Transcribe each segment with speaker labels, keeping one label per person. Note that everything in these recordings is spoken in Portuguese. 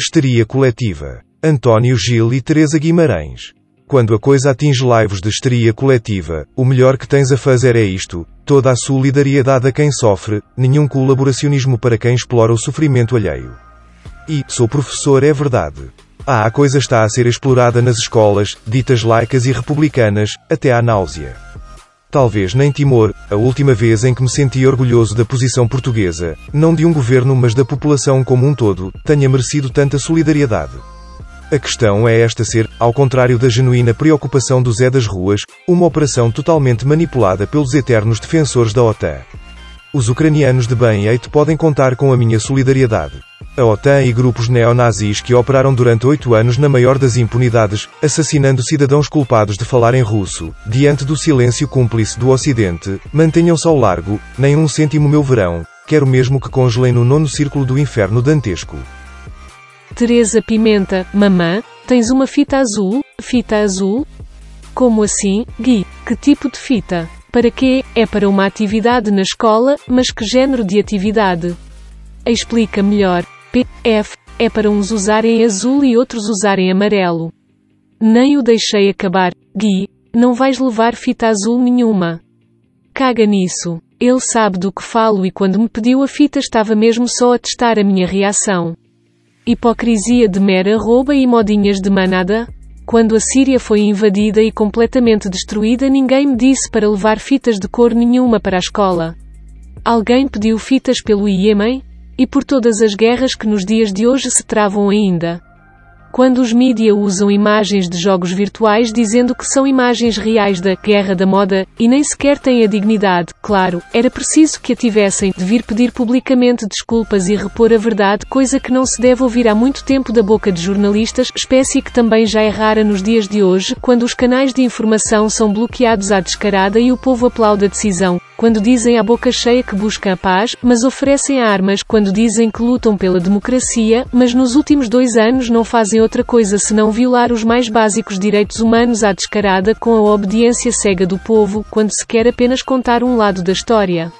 Speaker 1: Histeria coletiva. António Gil e Teresa Guimarães. Quando a coisa atinge laivos de histeria coletiva, o melhor que tens a fazer é isto: toda a solidariedade a quem sofre, nenhum colaboracionismo para quem explora o sofrimento alheio. E, sou professor, é verdade. Ah, a coisa está a ser explorada nas escolas, ditas laicas e republicanas, até à náusea. Talvez nem Timor, a última vez em que me senti orgulhoso da posição portuguesa, não de um governo mas da população como um todo, tenha merecido tanta solidariedade. A questão é esta ser, ao contrário da genuína preocupação do Zé das Ruas, uma operação totalmente manipulada pelos eternos defensores da OTAN. Os ucranianos de bem-eito podem contar com a minha solidariedade. A OTAN e grupos neonazis que operaram durante oito anos na maior das impunidades, assassinando cidadãos culpados de falar em russo, diante do silêncio cúmplice do Ocidente, mantenham-se ao largo, nem um cêntimo meu verão, quero mesmo que congelem no nono círculo do inferno dantesco.
Speaker 2: Teresa Pimenta, mamã, tens uma fita azul? Fita azul? Como assim, Gui? Que tipo de fita? Para quê? É para uma atividade na escola, mas que género de atividade? Explica melhor. PF é para uns usarem azul e outros usarem amarelo. Nem o deixei acabar. Gui, não vais levar fita azul nenhuma. Caga nisso. Ele sabe do que falo e quando me pediu a fita estava mesmo só a testar a minha reação. Hipocrisia de mera rouba e modinhas de manada? Quando a Síria foi invadida e completamente destruída, ninguém me disse para levar fitas de cor nenhuma para a escola. Alguém pediu fitas pelo Iêmen? E por todas as guerras que nos dias de hoje se travam ainda. Quando os mídia usam imagens de jogos virtuais dizendo que são imagens reais da guerra da moda, e nem sequer têm a dignidade, claro, era preciso que a tivessem, de vir pedir publicamente desculpas e repor a verdade, coisa que não se deve ouvir há muito tempo da boca de jornalistas, espécie que também já é rara nos dias de hoje, quando os canais de informação são bloqueados à descarada e o povo aplaude a decisão, quando dizem à boca cheia que buscam a paz, mas oferecem armas, quando dizem que lutam pela democracia, mas nos últimos dois anos não outra coisa senão violar os mais básicos direitos humanos à descarada com a obediência cega do povo, quando se quer apenas contar um lado da história.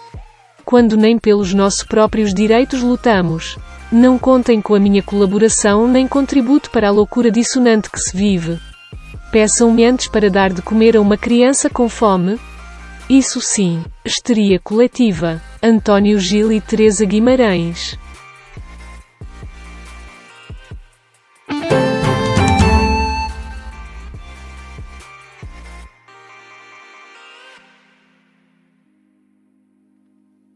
Speaker 2: Quando nem pelos nossos próprios direitos lutamos. Não contem com a minha colaboração nem contributo para a loucura dissonante que se vive. Peçam-me antes para dar de comer a uma criança com fome, isso sim, histeria coletiva. António Gil e Teresa Guimarães.